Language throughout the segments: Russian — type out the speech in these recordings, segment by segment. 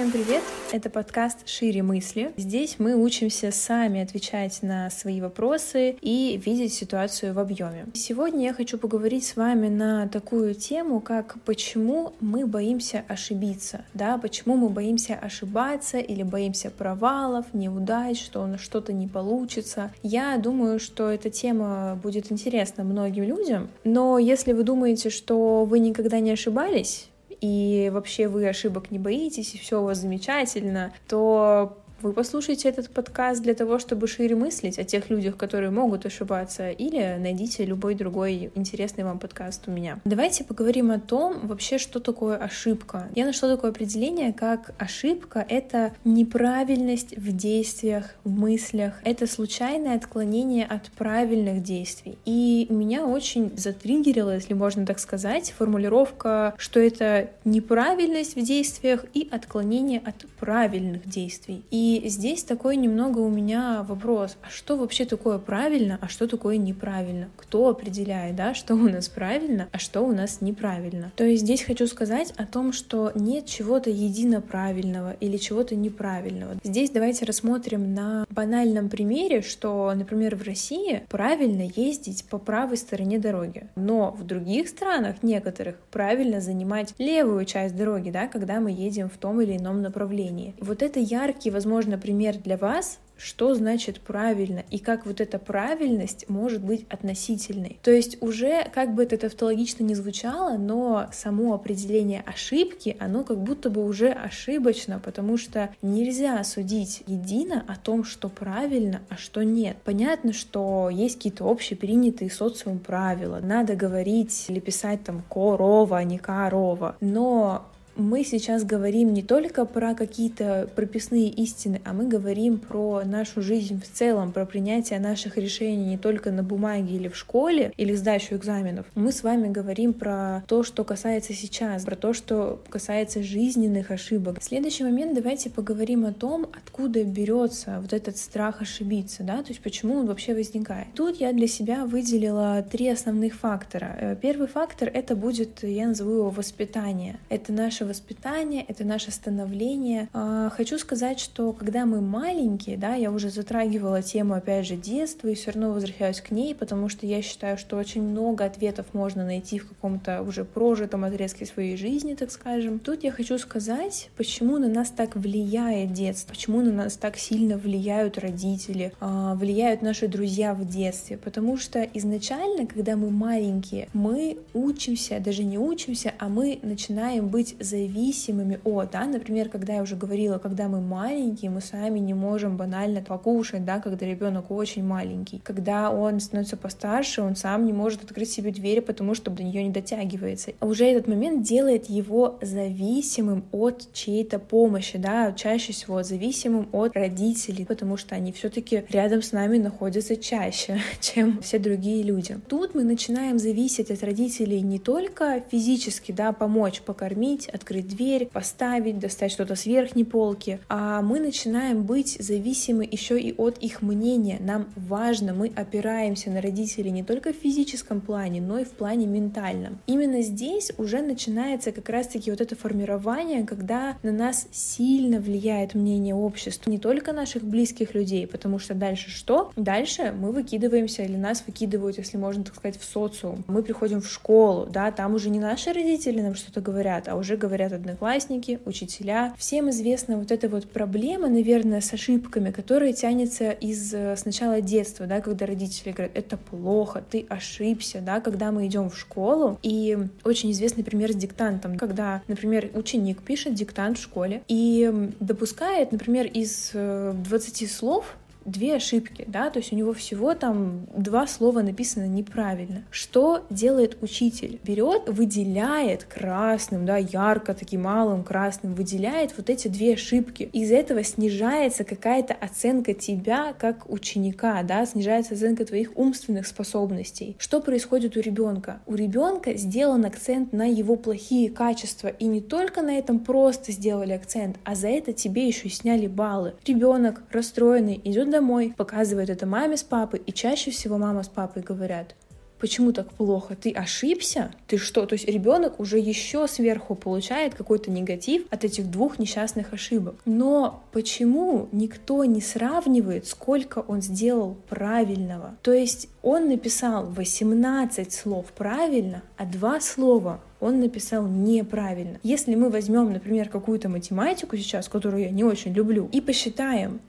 Всем привет! Это подкаст «Шире мысли». Здесь мы учимся сами отвечать на свои вопросы и видеть ситуацию в объеме. Сегодня я хочу поговорить с вами на такую тему, как почему мы боимся ошибиться, да, почему мы боимся ошибаться или боимся провалов, неудач, что у нас что-то не получится. Я думаю, что эта тема будет интересна многим людям, но если вы думаете, что вы никогда не ошибались, и вообще вы ошибок не боитесь, и все у вас замечательно, то вы послушайте этот подкаст для того, чтобы шире мыслить о тех людях, которые могут ошибаться, или найдите любой другой интересный вам подкаст у меня. Давайте поговорим о том, вообще, что такое ошибка. Я нашла такое определение, как ошибка — это неправильность в действиях, в мыслях, это случайное отклонение от правильных действий. И меня очень затриггерила, если можно так сказать, формулировка, что это неправильность в действиях и отклонение от правильных действий. И и здесь такой немного у меня вопрос, а что вообще такое правильно, а что такое неправильно? Кто определяет, да, что у нас правильно, а что у нас неправильно? То есть здесь хочу сказать о том, что нет чего-то едино правильного или чего-то неправильного. Здесь давайте рассмотрим на банальном примере, что, например, в России правильно ездить по правой стороне дороги, но в других странах, некоторых, правильно занимать левую часть дороги, да, когда мы едем в том или ином направлении. Вот это яркий, возможно, возможно, пример для вас, что значит правильно и как вот эта правильность может быть относительной. То есть уже, как бы это тавтологично не звучало, но само определение ошибки, оно как будто бы уже ошибочно, потому что нельзя судить едино о том, что правильно, а что нет. Понятно, что есть какие-то общепринятые социум правила, надо говорить или писать там корова, а не корова, но мы сейчас говорим не только про какие-то прописные истины, а мы говорим про нашу жизнь в целом, про принятие наших решений не только на бумаге или в школе, или сдачу экзаменов. Мы с вами говорим про то, что касается сейчас, про то, что касается жизненных ошибок. В следующий момент давайте поговорим о том, откуда берется вот этот страх ошибиться, да, то есть почему он вообще возникает. Тут я для себя выделила три основных фактора. Э, первый фактор — это будет, я назову его воспитание. Это наше воспитание, это наше становление. А, хочу сказать, что когда мы маленькие, да, я уже затрагивала тему, опять же, детства, и все равно возвращаюсь к ней, потому что я считаю, что очень много ответов можно найти в каком-то уже прожитом отрезке своей жизни, так скажем. Тут я хочу сказать, почему на нас так влияет детство, почему на нас так сильно влияют родители, а, влияют наши друзья в детстве, потому что изначально, когда мы маленькие, мы учимся, даже не учимся, а мы начинаем быть за зависимыми от, да, например, когда я уже говорила, когда мы маленькие, мы сами не можем банально покушать, да, когда ребенок очень маленький, когда он становится постарше, он сам не может открыть себе дверь, потому что до нее не дотягивается. Уже этот момент делает его зависимым от чьей-то помощи, да, чаще всего зависимым от родителей, потому что они все-таки рядом с нами находятся чаще, чем все другие люди. Тут мы начинаем зависеть от родителей не только физически, да, помочь, покормить, открыть дверь, поставить, достать что-то с верхней полки, а мы начинаем быть зависимы еще и от их мнения. Нам важно, мы опираемся на родителей не только в физическом плане, но и в плане ментальном. Именно здесь уже начинается как раз-таки вот это формирование, когда на нас сильно влияет мнение общества, не только наших близких людей, потому что дальше что? Дальше мы выкидываемся или нас выкидывают, если можно так сказать, в социум. Мы приходим в школу, да, там уже не наши родители нам что-то говорят, а уже говорят говорят одноклассники, учителя. Всем известна вот эта вот проблема, наверное, с ошибками, которая тянется из э, сначала детства, да, когда родители говорят, это плохо, ты ошибся, да, когда мы идем в школу. И очень известный пример с диктантом, когда, например, ученик пишет диктант в школе и допускает, например, из 20 э, слов две ошибки, да, то есть у него всего там два слова написано неправильно. Что делает учитель? Берет, выделяет красным, да, ярко таким малым красным, выделяет вот эти две ошибки. Из этого снижается какая-то оценка тебя как ученика, да, снижается оценка твоих умственных способностей. Что происходит у ребенка? У ребенка сделан акцент на его плохие качества, и не только на этом просто сделали акцент, а за это тебе еще и сняли баллы. Ребенок расстроенный идет домой, показывает это маме с папой, и чаще всего мама с папой говорят, Почему так плохо? Ты ошибся? Ты что? То есть ребенок уже еще сверху получает какой-то негатив от этих двух несчастных ошибок. Но почему никто не сравнивает, сколько он сделал правильного? То есть он написал 18 слов правильно, а два слова он написал неправильно. Если мы возьмем, например, какую-то математику сейчас, которую я не очень люблю, и посчитаем,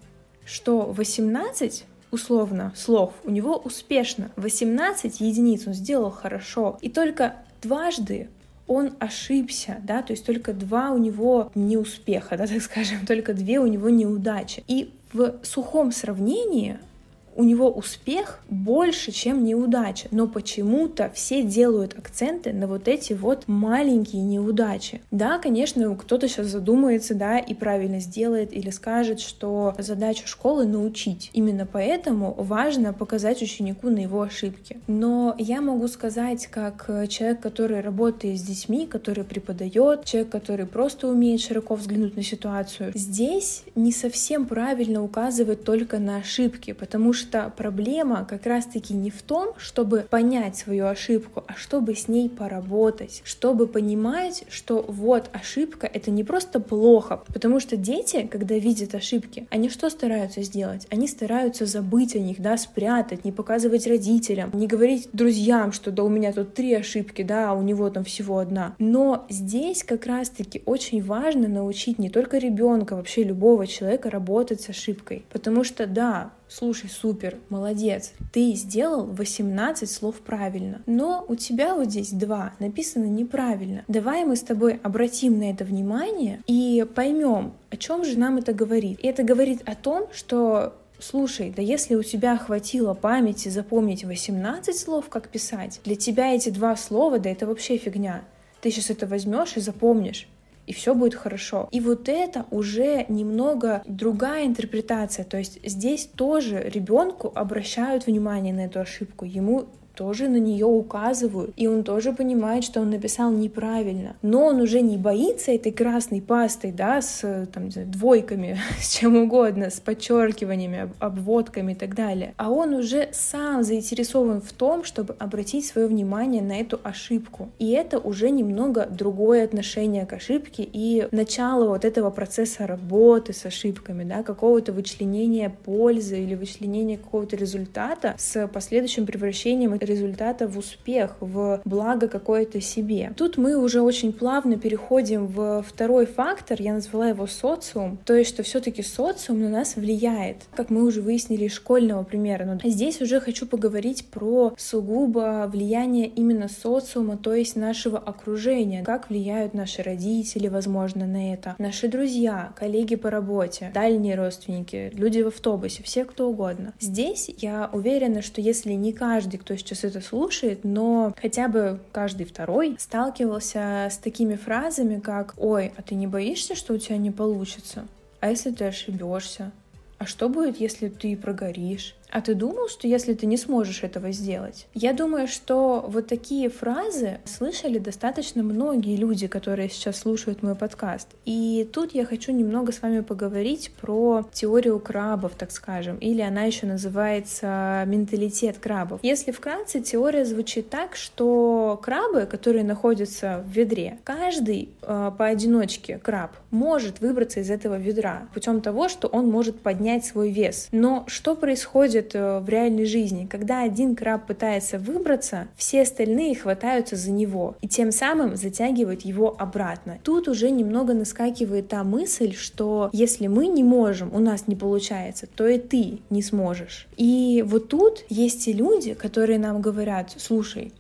что 18 условно слов у него успешно, 18 единиц он сделал хорошо, и только дважды он ошибся, да, то есть только два у него неуспеха, да, так скажем, только две у него неудачи. И в сухом сравнении у него успех больше, чем неудача, но почему-то все делают акценты на вот эти вот маленькие неудачи. Да, конечно, кто-то сейчас задумается, да, и правильно сделает или скажет, что задача школы научить. Именно поэтому важно показать ученику на его ошибки. Но я могу сказать, как человек, который работает с детьми, который преподает, человек, который просто умеет широко взглянуть на ситуацию, здесь не совсем правильно указывать только на ошибки, потому что что проблема как раз-таки не в том, чтобы понять свою ошибку, а чтобы с ней поработать, чтобы понимать, что вот ошибка — это не просто плохо, потому что дети, когда видят ошибки, они что стараются сделать? Они стараются забыть о них, да, спрятать, не показывать родителям, не говорить друзьям, что да у меня тут три ошибки, да, а у него там всего одна. Но здесь как раз-таки очень важно научить не только ребенка, вообще любого человека работать с ошибкой, потому что да, слушай, супер, молодец, ты сделал 18 слов правильно, но у тебя вот здесь два написано неправильно. Давай мы с тобой обратим на это внимание и поймем, о чем же нам это говорит. И это говорит о том, что Слушай, да если у тебя хватило памяти запомнить 18 слов, как писать, для тебя эти два слова, да это вообще фигня. Ты сейчас это возьмешь и запомнишь и все будет хорошо. И вот это уже немного другая интерпретация. То есть здесь тоже ребенку обращают внимание на эту ошибку. Ему тоже на нее указывают, и он тоже понимает, что он написал неправильно. Но он уже не боится этой красной пастой, да, с там, двойками, с чем угодно, с подчеркиваниями, обводками и так далее. А он уже сам заинтересован в том, чтобы обратить свое внимание на эту ошибку. И это уже немного другое отношение к ошибке и начало вот этого процесса работы с ошибками, да, какого-то вычленения пользы или вычленения какого-то результата с последующим превращением результата в успех, в благо какое-то себе. Тут мы уже очень плавно переходим в второй фактор, я назвала его социум, то есть что все-таки социум на нас влияет, как мы уже выяснили из школьного примера. Но здесь уже хочу поговорить про сугубо влияние именно социума, то есть нашего окружения, как влияют наши родители, возможно, на это, наши друзья, коллеги по работе, дальние родственники, люди в автобусе, все кто угодно. Здесь я уверена, что если не каждый, кто сейчас сейчас это слушает, но хотя бы каждый второй сталкивался с такими фразами, как «Ой, а ты не боишься, что у тебя не получится? А если ты ошибешься? А что будет, если ты прогоришь? А ты думал, что если ты не сможешь этого сделать? Я думаю, что вот такие фразы слышали достаточно многие люди, которые сейчас слушают мой подкаст. И тут я хочу немного с вами поговорить про теорию крабов, так скажем, или она еще называется менталитет крабов. Если вкратце, теория звучит так, что крабы, которые находятся в ведре, каждый э, поодиночке краб может выбраться из этого ведра путем того, что он может поднять свой вес. Но что происходит происходит э, в реальной жизни. Когда один краб пытается выбраться, все остальные хватаются за него и тем самым затягивают его обратно. Тут уже немного наскакивает та мысль, что если мы не можем, у нас не получается, то и ты не сможешь. И вот тут есть и люди, которые нам говорят, слушай,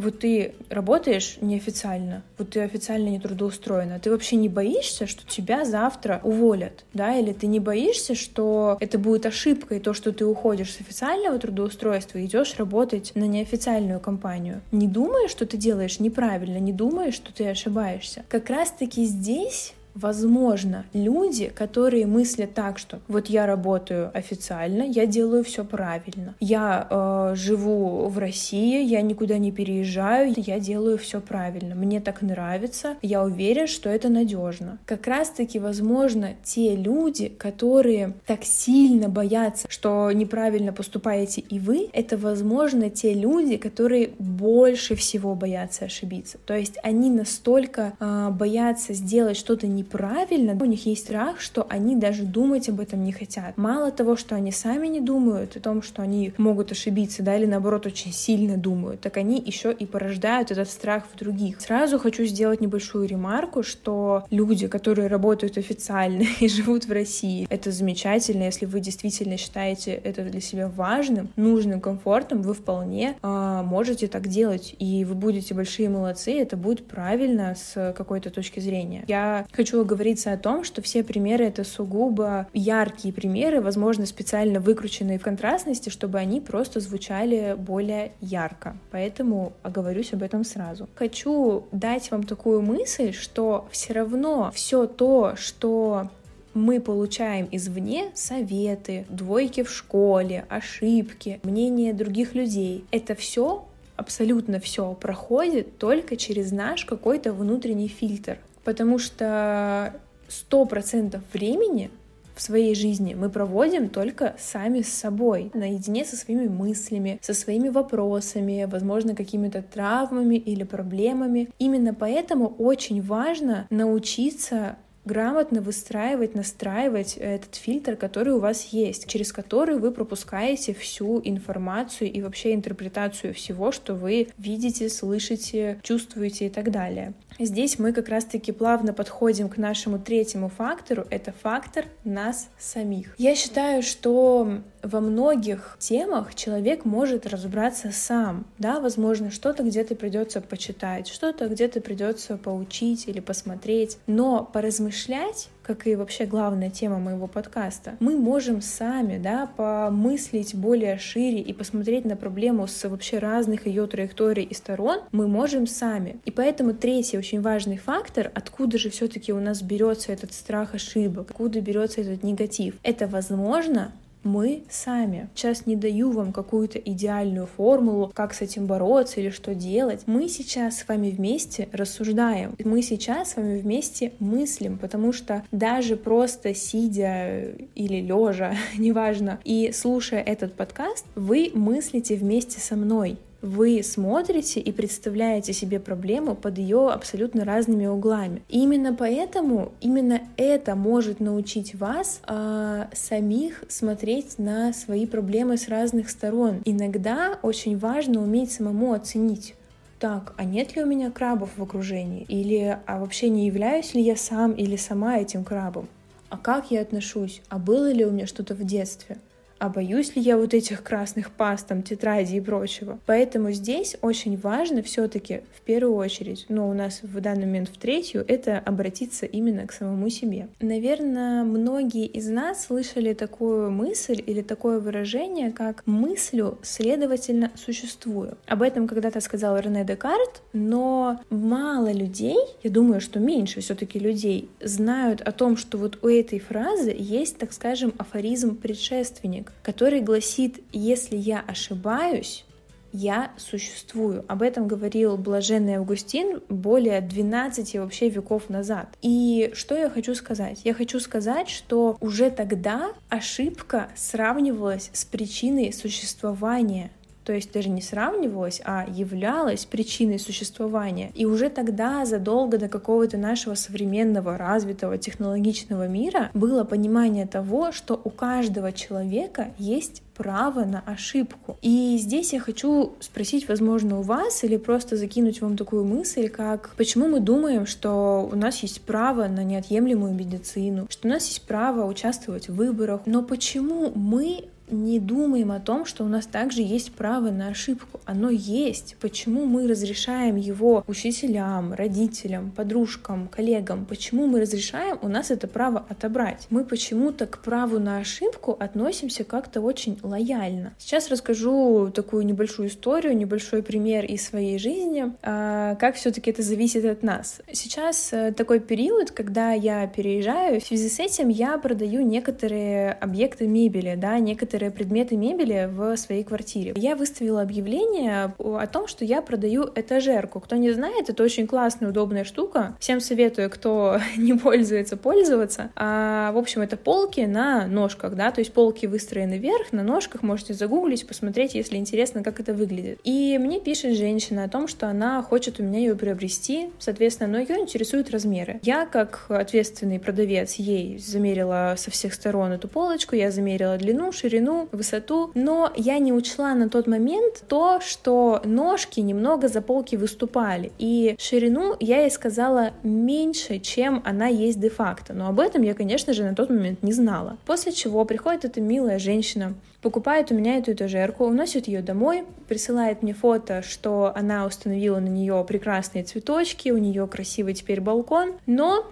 вот ты работаешь неофициально, вот ты официально не трудоустроена, ты вообще не боишься, что тебя завтра уволят, да, или ты не боишься, что это будет ошибкой, то, что ты уходишь с официального трудоустройства и идешь работать на неофициальную компанию. Не думаешь, что ты делаешь неправильно, не думаешь, что ты ошибаешься. Как раз-таки здесь возможно, люди, которые мыслят так, что вот я работаю официально, я делаю все правильно, я э, живу в России, я никуда не переезжаю, я делаю все правильно, мне так нравится, я уверен, что это надежно. Как раз-таки, возможно, те люди, которые так сильно боятся, что неправильно поступаете и вы, это, возможно, те люди, которые больше всего боятся ошибиться. То есть они настолько э, боятся сделать что-то не неправильно, у них есть страх, что они даже думать об этом не хотят. Мало того, что они сами не думают о том, что они могут ошибиться, да, или наоборот очень сильно думают, так они еще и порождают этот страх в других. Сразу хочу сделать небольшую ремарку, что люди, которые работают официально и живут в России, это замечательно, если вы действительно считаете это для себя важным, нужным, комфортным, вы вполне э, можете так делать, и вы будете большие молодцы, это будет правильно с какой-то точки зрения. Я хочу хочу говориться о том, что все примеры — это сугубо яркие примеры, возможно, специально выкрученные в контрастности, чтобы они просто звучали более ярко. Поэтому оговорюсь об этом сразу. Хочу дать вам такую мысль, что все равно все то, что мы получаем извне советы, двойки в школе, ошибки, мнение других людей. Это все абсолютно все проходит только через наш какой-то внутренний фильтр потому что сто процентов времени в своей жизни мы проводим только сами с собой, наедине со своими мыслями, со своими вопросами, возможно, какими-то травмами или проблемами. Именно поэтому очень важно научиться грамотно выстраивать, настраивать этот фильтр, который у вас есть, через который вы пропускаете всю информацию и вообще интерпретацию всего, что вы видите, слышите, чувствуете и так далее. Здесь мы как раз-таки плавно подходим к нашему третьему фактору. Это фактор нас самих. Я считаю, что во многих темах человек может разобраться сам. Да, возможно, что-то где-то придется почитать, что-то где-то придется поучить или посмотреть. Но поразмышлять как и вообще главная тема моего подкаста, мы можем сами, да, помыслить более шире и посмотреть на проблему с вообще разных ее траекторий и сторон, мы можем сами. И поэтому третий очень важный фактор, откуда же все-таки у нас берется этот страх ошибок, откуда берется этот негатив, это возможно мы сами. Сейчас не даю вам какую-то идеальную формулу, как с этим бороться или что делать. Мы сейчас с вами вместе рассуждаем. Мы сейчас с вами вместе мыслим, потому что даже просто сидя или лежа, неважно, и слушая этот подкаст, вы мыслите вместе со мной вы смотрите и представляете себе проблему под ее абсолютно разными углами. И именно поэтому именно это может научить вас э, самих смотреть на свои проблемы с разных сторон. Иногда очень важно уметь самому оценить так, а нет ли у меня крабов в окружении? Или а вообще не являюсь ли я сам или сама этим крабом? А как я отношусь? А было ли у меня что-то в детстве? А боюсь ли я вот этих красных паст, там, тетради и прочего. Поэтому здесь очень важно все-таки в первую очередь, но у нас в данный момент в третью, это обратиться именно к самому себе. Наверное, многие из нас слышали такую мысль или такое выражение, как «мыслю, следовательно, существую». Об этом когда-то сказал Рене Декарт, но мало людей, я думаю, что меньше все-таки людей, знают о том, что вот у этой фразы есть, так скажем, афоризм предшественник который гласит, если я ошибаюсь, я существую. Об этом говорил блаженный Августин более 12 вообще веков назад. И что я хочу сказать? Я хочу сказать, что уже тогда ошибка сравнивалась с причиной существования то есть даже не сравнивалась, а являлась причиной существования. И уже тогда, задолго до какого-то нашего современного, развитого, технологичного мира, было понимание того, что у каждого человека есть право на ошибку. И здесь я хочу спросить, возможно, у вас или просто закинуть вам такую мысль, как почему мы думаем, что у нас есть право на неотъемлемую медицину, что у нас есть право участвовать в выборах, но почему мы не думаем о том, что у нас также есть право на ошибку. Оно есть. Почему мы разрешаем его учителям, родителям, подружкам, коллегам? Почему мы разрешаем у нас это право отобрать? Мы почему-то к праву на ошибку относимся как-то очень лояльно. Сейчас расскажу такую небольшую историю, небольшой пример из своей жизни, а, как все-таки это зависит от нас. Сейчас э, такой период, когда я переезжаю, в связи с этим я продаю некоторые объекты мебели, да, некоторые предметы мебели в своей квартире. Я выставила объявление о том, что я продаю этажерку. Кто не знает, это очень классная, удобная штука. Всем советую, кто не пользуется, пользоваться. А, в общем, это полки на ножках, да, то есть полки выстроены вверх, на ножках, можете загуглить, посмотреть, если интересно, как это выглядит. И мне пишет женщина о том, что она хочет у меня ее приобрести, соответственно, но ее интересуют размеры. Я, как ответственный продавец, ей замерила со всех сторон эту полочку, я замерила длину, ширину, высоту, но я не учла на тот момент то, что ножки немного за полки выступали, и ширину я ей сказала меньше, чем она есть де-факто, но об этом я, конечно же, на тот момент не знала. После чего приходит эта милая женщина, покупает у меня эту этажерку, уносит ее домой, присылает мне фото, что она установила на нее прекрасные цветочки, у нее красивый теперь балкон, но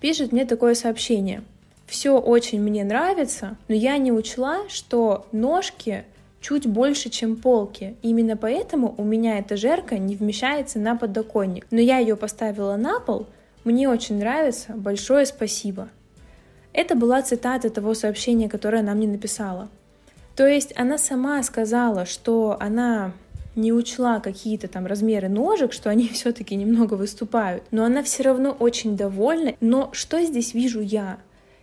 пишет мне такое сообщение. Все очень мне нравится, но я не учла, что ножки чуть больше, чем полки. Именно поэтому у меня эта жерка не вмещается на подоконник. Но я ее поставила на пол. Мне очень нравится. Большое спасибо. Это была цитата того сообщения, которое она мне написала. То есть она сама сказала, что она не учла какие-то там размеры ножек, что они все-таки немного выступают, но она все равно очень довольна. Но что здесь вижу я?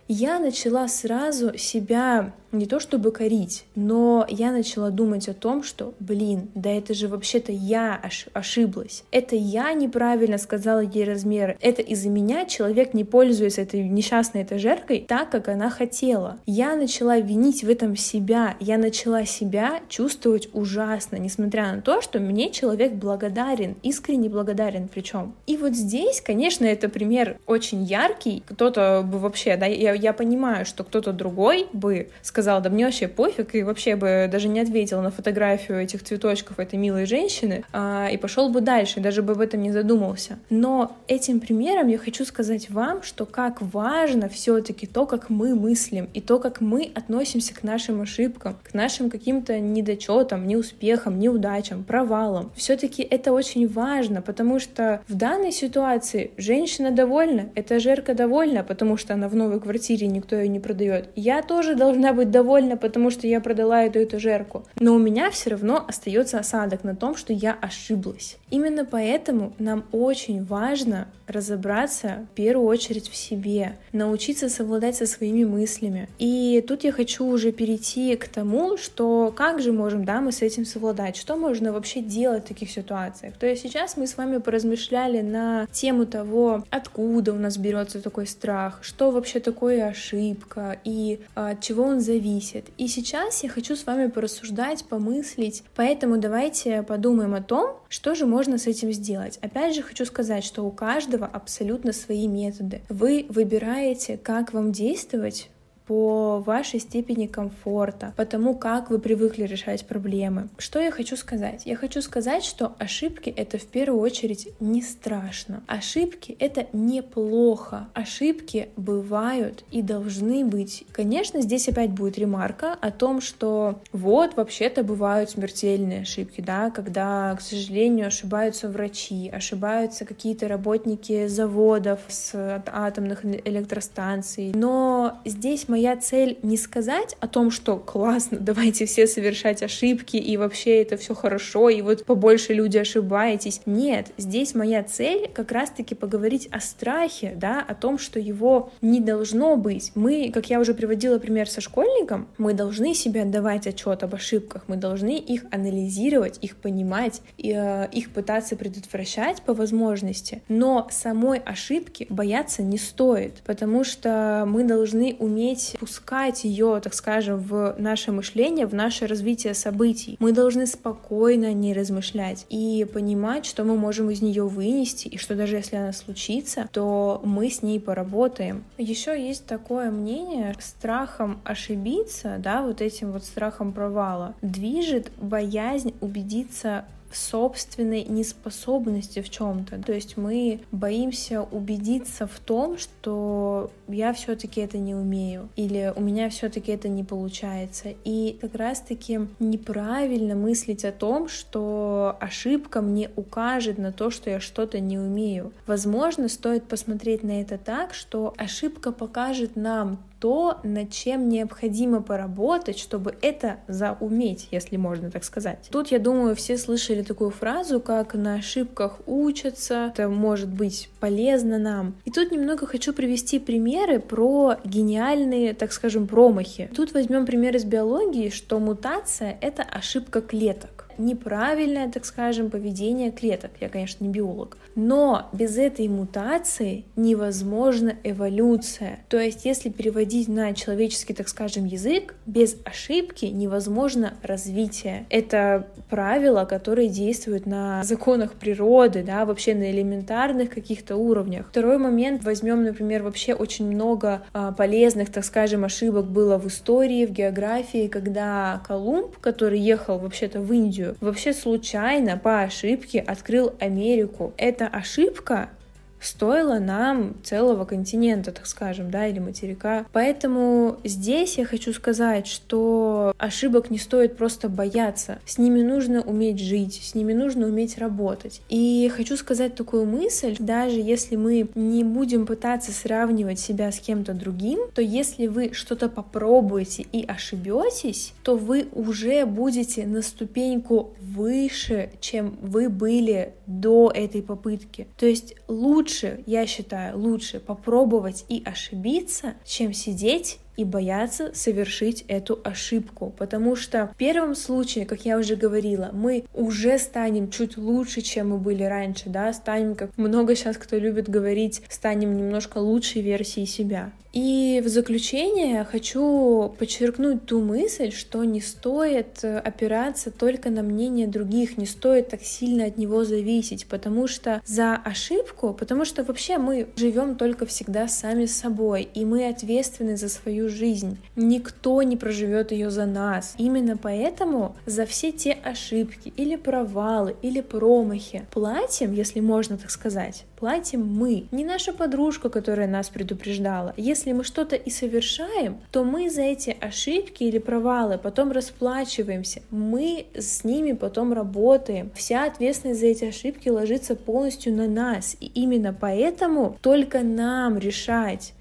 Я начала сразу себя не то чтобы корить, но я начала думать о том, что, блин, да это же вообще-то я ош- ошиблась. Это я неправильно сказала ей размеры. Это из-за меня человек не пользуется этой несчастной этажеркой так, как она хотела. Я начала винить в этом себя. Я начала себя чувствовать ужасно, несмотря на то, что мне человек благодарен, искренне благодарен причем. И вот здесь, конечно, это пример очень яркий. Кто-то бы вообще, да, я, я понимаю, что кто-то другой бы сказал, сказала, да мне вообще пофиг, и вообще бы даже не ответил на фотографию этих цветочков этой милой женщины, а, и пошел бы дальше, даже бы об этом не задумался. Но этим примером я хочу сказать вам, что как важно все-таки то, как мы мыслим, и то, как мы относимся к нашим ошибкам, к нашим каким-то недочетам, неуспехам, неудачам, провалам. Все-таки это очень важно, потому что в данной ситуации женщина довольна, этажерка довольна, потому что она в новой квартире, никто ее не продает. Я тоже должна быть довольна, потому что я продала эту этажерку. Но у меня все равно остается осадок на том, что я ошиблась. Именно поэтому нам очень важно разобраться в первую очередь в себе, научиться совладать со своими мыслями. И тут я хочу уже перейти к тому, что как же можем, да, мы с этим совладать, что можно вообще делать в таких ситуациях. То есть сейчас мы с вами поразмышляли на тему того, откуда у нас берется такой страх, что вообще такое ошибка и а, от чего он зависит зависит. И сейчас я хочу с вами порассуждать, помыслить, поэтому давайте подумаем о том, что же можно с этим сделать. Опять же хочу сказать, что у каждого абсолютно свои методы. Вы выбираете, как вам действовать по вашей степени комфорта, по тому, как вы привыкли решать проблемы. Что я хочу сказать? Я хочу сказать, что ошибки — это в первую очередь не страшно. Ошибки — это неплохо. Ошибки бывают и должны быть. Конечно, здесь опять будет ремарка о том, что вот, вообще-то бывают смертельные ошибки, да, когда, к сожалению, ошибаются врачи, ошибаются какие-то работники заводов с атомных электростанций. Но здесь моя цель не сказать о том, что классно, давайте все совершать ошибки, и вообще это все хорошо, и вот побольше люди ошибаетесь. Нет, здесь моя цель как раз-таки поговорить о страхе, да, о том, что его не должно быть. Мы, как я уже приводила пример со школьником, мы должны себе отдавать отчет об ошибках, мы должны их анализировать, их понимать, и, э, их пытаться предотвращать по возможности. Но самой ошибки бояться не стоит, потому что мы должны уметь начинать пускать ее, так скажем, в наше мышление, в наше развитие событий. Мы должны спокойно не размышлять и понимать, что мы можем из нее вынести, и что даже если она случится, то мы с ней поработаем. Еще есть такое мнение, страхом ошибиться, да, вот этим вот страхом провала, движет боязнь убедиться собственной неспособности в чем-то. То есть мы боимся убедиться в том, что я все-таки это не умею, или у меня все-таки это не получается. И как раз-таки неправильно мыслить о том, что ошибка мне укажет на то, что я что-то не умею. Возможно, стоит посмотреть на это так, что ошибка покажет нам то, над чем необходимо поработать, чтобы это зауметь, если можно так сказать. Тут, я думаю, все слышали такую фразу, как на ошибках учатся, это может быть полезно нам. И тут немного хочу привести примеры про гениальные, так скажем, промахи. Тут возьмем пример из биологии, что мутация — это ошибка клеток неправильное, так скажем, поведение клеток. Я, конечно, не биолог. Но без этой мутации невозможна эволюция. То есть, если переводить на человеческий, так скажем, язык, без ошибки невозможно развитие. Это правила, которые действуют на законах природы, да, вообще на элементарных каких-то уровнях. Второй момент, возьмем, например, вообще очень много а, полезных, так скажем, ошибок было в истории, в географии, когда Колумб, который ехал вообще-то в Индию, Индию, вообще случайно, по ошибке открыл Америку. Эта ошибка стоило нам целого континента, так скажем, да, или материка. Поэтому здесь я хочу сказать, что ошибок не стоит просто бояться. С ними нужно уметь жить, с ними нужно уметь работать. И хочу сказать такую мысль, даже если мы не будем пытаться сравнивать себя с кем-то другим, то если вы что-то попробуете и ошибетесь, то вы уже будете на ступеньку выше, чем вы были до этой попытки. То есть лучше лучше, я считаю, лучше попробовать и ошибиться, чем сидеть и бояться совершить эту ошибку. Потому что в первом случае, как я уже говорила, мы уже станем чуть лучше, чем мы были раньше, да, станем, как много сейчас кто любит говорить, станем немножко лучшей версией себя. И в заключение хочу подчеркнуть ту мысль, что не стоит э, опираться только на мнение других, не стоит так сильно от него зависеть, потому что за ошибку, потому что вообще мы живем только всегда сами с собой, и мы ответственны за свою жизнь. Никто не проживет ее за нас. Именно поэтому за все те ошибки или провалы или промахи платим, если можно так сказать, платим мы, не наша подружка, которая нас предупреждала. Если мы что-то и совершаем, то мы за эти ошибки или провалы потом расплачиваемся, мы с ними потом работаем. Вся ответственность за эти ошибки ложится полностью на нас, и именно поэтому только нам решать,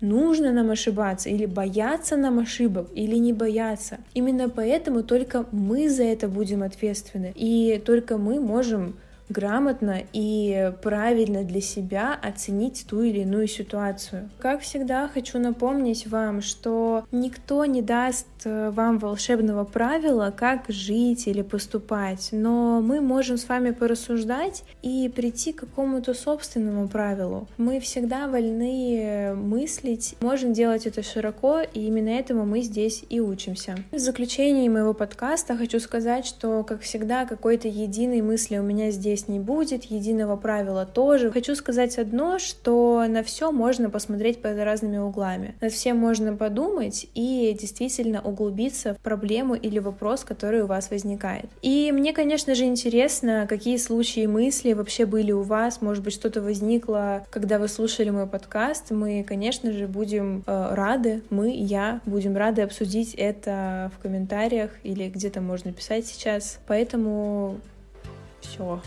нужно нам ошибаться, или бояться нам ошибок, или не бояться. Именно поэтому только мы за это будем ответственны, и только мы можем грамотно и правильно для себя оценить ту или иную ситуацию. Как всегда, хочу напомнить вам, что никто не даст э, вам волшебного правила, как жить или поступать, но мы можем с вами порассуждать и прийти к какому-то собственному правилу. Мы всегда вольны мыслить, можем делать это широко, и именно этому мы здесь и учимся. В заключении моего подкаста хочу сказать, что, как всегда, какой-то единой мысли у меня здесь здесь не будет, единого правила тоже. Хочу сказать одно, что на все можно посмотреть под разными углами. Над всем можно подумать и действительно углубиться в проблему или вопрос, который у вас возникает. И мне, конечно же, интересно, какие случаи и мысли вообще были у вас, может быть, что-то возникло, когда вы слушали мой подкаст. Мы, конечно же, будем э, рады, мы, я, будем рады обсудить это в комментариях или где-то можно писать сейчас. Поэтому все.